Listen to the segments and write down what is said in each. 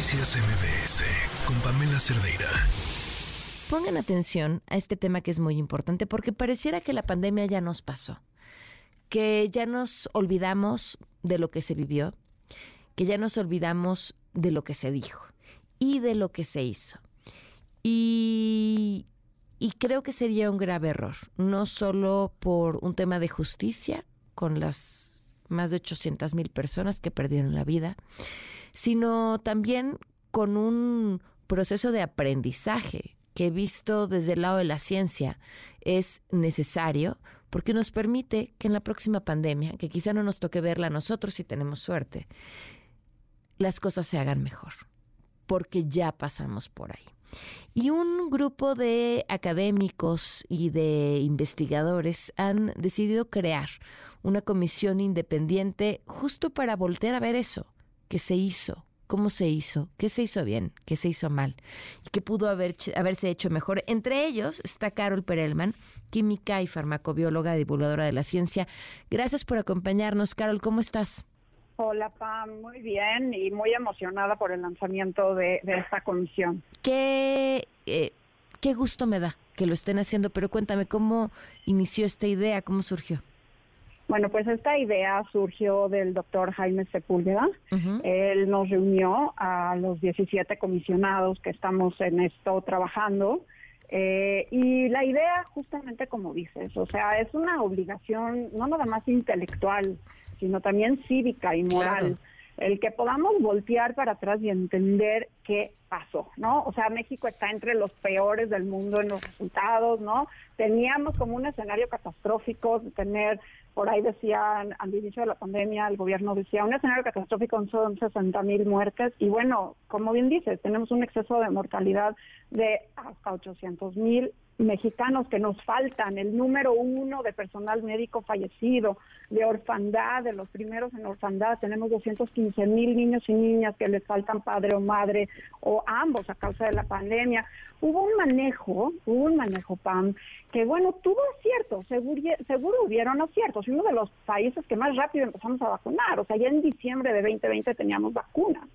Noticias MBS con Pamela Cerdeira. Pongan atención a este tema que es muy importante porque pareciera que la pandemia ya nos pasó, que ya nos olvidamos de lo que se vivió, que ya nos olvidamos de lo que se dijo y de lo que se hizo. Y, y creo que sería un grave error, no solo por un tema de justicia con las más de 800 mil personas que perdieron la vida, sino también con un proceso de aprendizaje que visto desde el lado de la ciencia es necesario porque nos permite que en la próxima pandemia, que quizá no nos toque verla a nosotros si tenemos suerte, las cosas se hagan mejor, porque ya pasamos por ahí. Y un grupo de académicos y de investigadores han decidido crear una comisión independiente justo para voltear a ver eso, que se hizo, cómo se hizo, qué se hizo bien, qué se hizo mal qué pudo haber, haberse hecho mejor. Entre ellos está Carol Perelman, química y farmacobióloga, divulgadora de la ciencia. Gracias por acompañarnos. Carol, ¿cómo estás? Hola Pam, muy bien y muy emocionada por el lanzamiento de, esta comisión. Qué, eh, qué gusto me da que lo estén haciendo, pero cuéntame cómo inició esta idea, cómo surgió. Bueno, pues esta idea surgió del doctor Jaime Sepúlveda. Él nos reunió a los 17 comisionados que estamos en esto trabajando. Eh, y la idea, justamente como dices, o sea, es una obligación no nada más intelectual, sino también cívica y moral el que podamos voltear para atrás y entender qué pasó, ¿no? O sea, México está entre los peores del mundo en los resultados, ¿no? Teníamos como un escenario catastrófico de tener, por ahí decían al inicio de la pandemia, el gobierno decía, un escenario catastrófico son 60 mil muertes y bueno, como bien dices, tenemos un exceso de mortalidad de hasta 800 mil mexicanos que nos faltan, el número uno de personal médico fallecido, de orfandad, de los primeros en orfandad, tenemos 215 mil niños y niñas que les faltan padre o madre o ambos a causa de la pandemia. Hubo un manejo, hubo un manejo, PAM, que bueno, tuvo aciertos, seguro, seguro hubieron aciertos. Uno de los países que más rápido empezamos a vacunar, o sea, ya en diciembre de 2020 teníamos vacunas,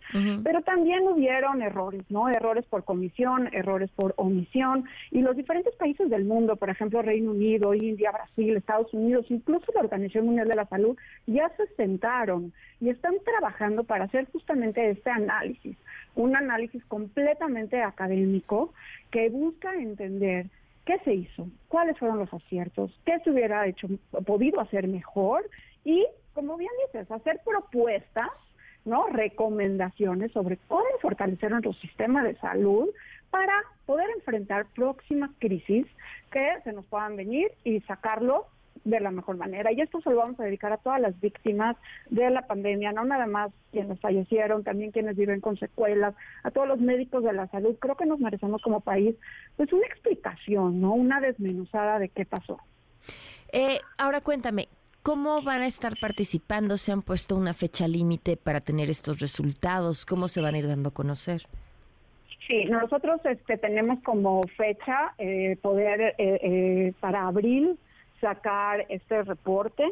pero también hubieron errores, ¿no? Errores por comisión, errores por omisión, y los diferentes países del mundo, por ejemplo, Reino Unido, India, Brasil, Estados Unidos, incluso la Organización Mundial de la Salud, ya se sentaron y están trabajando para hacer justamente este análisis, un análisis completamente académico que busca entender qué se hizo, cuáles fueron los aciertos, qué se hubiera hecho, podido hacer mejor y, como bien dices, hacer propuestas ¿no? recomendaciones sobre cómo fortalecer nuestro sistema de salud para poder enfrentar próximas crisis que se nos puedan venir y sacarlo de la mejor manera. Y esto se lo vamos a dedicar a todas las víctimas de la pandemia, no nada más quienes fallecieron, también quienes viven con secuelas, a todos los médicos de la salud. Creo que nos merecemos como país pues una explicación, ¿no? Una desmenuzada de qué pasó. Eh, ahora cuéntame, ¿Cómo van a estar participando? ¿Se han puesto una fecha límite para tener estos resultados? ¿Cómo se van a ir dando a conocer? Sí, nosotros este, tenemos como fecha eh, poder eh, eh, para abril sacar este reporte,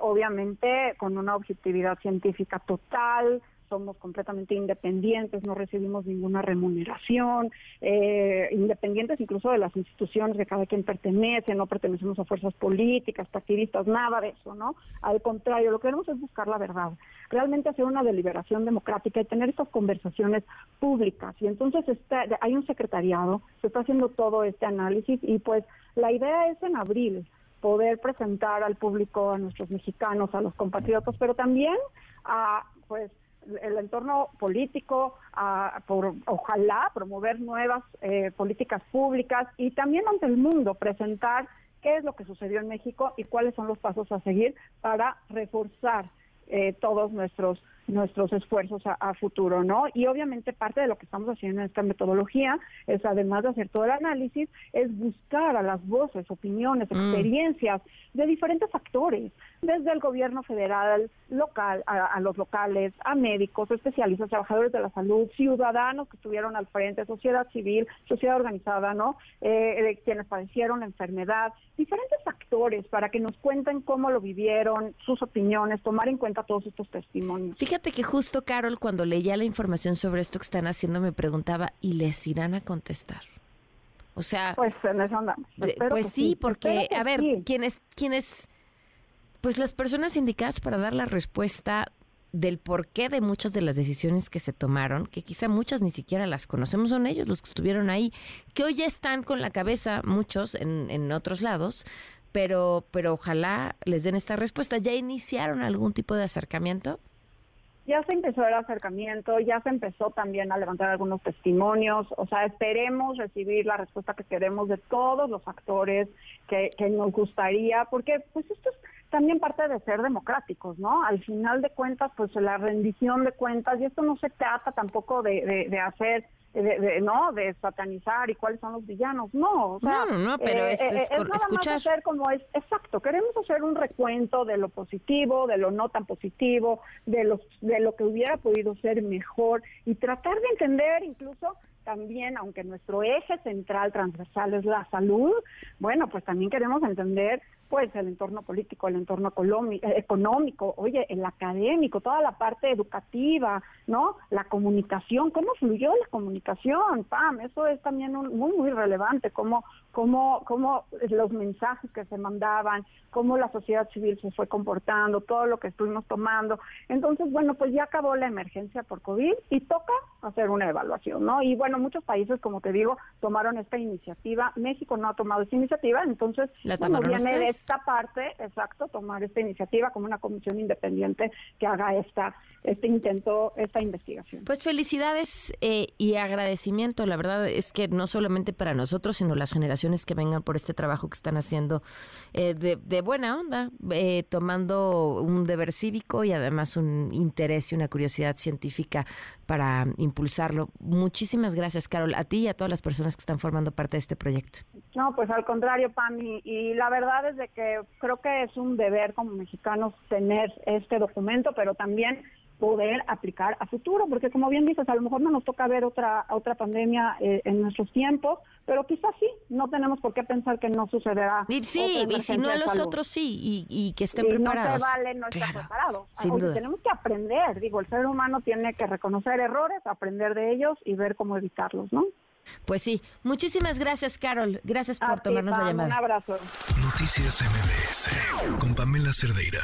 obviamente con una objetividad científica total, somos completamente independientes, no recibimos ninguna remuneración, eh, independientes incluso de las instituciones que cada quien pertenece, no pertenecemos a fuerzas políticas, partidistas, nada de eso, ¿no? Al contrario, lo que queremos es buscar la verdad, realmente hacer una deliberación democrática y tener estas conversaciones públicas. Y entonces está, hay un secretariado, se está haciendo todo este análisis y pues la idea es en abril poder presentar al público, a nuestros mexicanos, a los compatriotas, pero también a pues el entorno político, por, ojalá promover nuevas eh, políticas públicas y también ante el mundo presentar qué es lo que sucedió en México y cuáles son los pasos a seguir para reforzar eh, todos nuestros nuestros esfuerzos a, futuro, ¿no? Y obviamente parte de lo que estamos haciendo en esta metodología es, además de hacer todo el análisis, es buscar a las voces, opiniones, mm. experiencias de diferentes actores, desde el gobierno federal, local, a, los locales, a médicos, especialistas, trabajadores de la salud, ciudadanos que estuvieron al frente, sociedad civil, sociedad organizada, ¿no? Eh, quienes padecieron la enfermedad, diferentes actores para que nos cuenten cómo lo vivieron, sus opiniones, tomar en cuenta todos estos testimonios. Fíjate fíjate que justo Carol, cuando leía la información sobre esto que están haciendo, me preguntaba, ¿y les irán a contestar? O sea... Pues en eso andamos. pues sí, porque, a ver, ¿quiénes, quiénes, pues las personas indicadas para dar la respuesta del porqué de muchas de las decisiones que se tomaron, que quizá muchas ni siquiera las conocemos, son ellos los que estuvieron ahí, que hoy ya están con la cabeza muchos en, en otros lados, pero, pero ojalá les den esta respuesta. ¿Ya iniciaron algún tipo de acercamiento? Ya se empezó el acercamiento, ya se empezó también a levantar algunos testimonios, o sea, esperemos recibir la respuesta que queremos de todos los actores que, que nos gustaría, porque pues esto es también parte de ser democráticos, ¿no? Al final de cuentas, pues la rendición de cuentas, y esto no se trata tampoco de, de, hacer de, no de satanizar y cuáles son los villanos. No o sea, no no pero es, eh, es, nada escuchar. más hacer como es exacto queremos hacer un recuento de lo positivo de lo no tan positivo de los de lo que hubiera podido ser mejor y tratar de entender incluso también, aunque nuestro eje central transversal es la salud, bueno, pues también queremos entender pues el entorno político, el entorno eh, económico, oye, el académico, toda la parte educativa, ¿no? La comunicación, cómo fluyó la comunicación, Pam, eso es también muy, muy relevante, cómo, cómo, cómo los mensajes que se mandaban, cómo la sociedad civil se fue comportando, todo lo que estuvimos tomando. Entonces, bueno, pues ya acabó la emergencia por COVID y toca hacer una evaluación, ¿no? Y bueno, muchos países, como te digo, tomaron esta iniciativa. México no ha tomado esta iniciativa, entonces, la bueno, viene de esta parte, exacto, tomar esta iniciativa como una comisión independiente que haga esta este intento, esta investigación. Pues felicidades eh, y agradecimiento. La verdad es que no solamente para nosotros, sino las generaciones que vengan por este trabajo que están haciendo eh, de, buena onda, eh, tomando un deber cívico y además un interés y una curiosidad científica para impulsarlo. Muchísimas gracias, Carol, a ti y a todas las personas que están formando parte de este proyecto. No, pues al contrario, Pami, y la verdad es de que creo que es un deber como mexicanos tener este documento, pero también poder aplicar a futuro, porque como bien dices, a lo mejor no nos toca ver otra otra pandemia eh, en nuestros tiempos, pero quizás sí, no tenemos por qué pensar que no sucederá. Y sí, y si no a los otros sí, y, que estén preparados. No se vale no estar preparados. Tenemos que aprender, digo, el ser humano tiene que reconocer errores, aprender de ellos y ver cómo evitarlos, ¿no? Pues sí, muchísimas gracias, Carol. Gracias por tomarnos la llamada. Un abrazo. Noticias MBS con Pamela Cerdeira.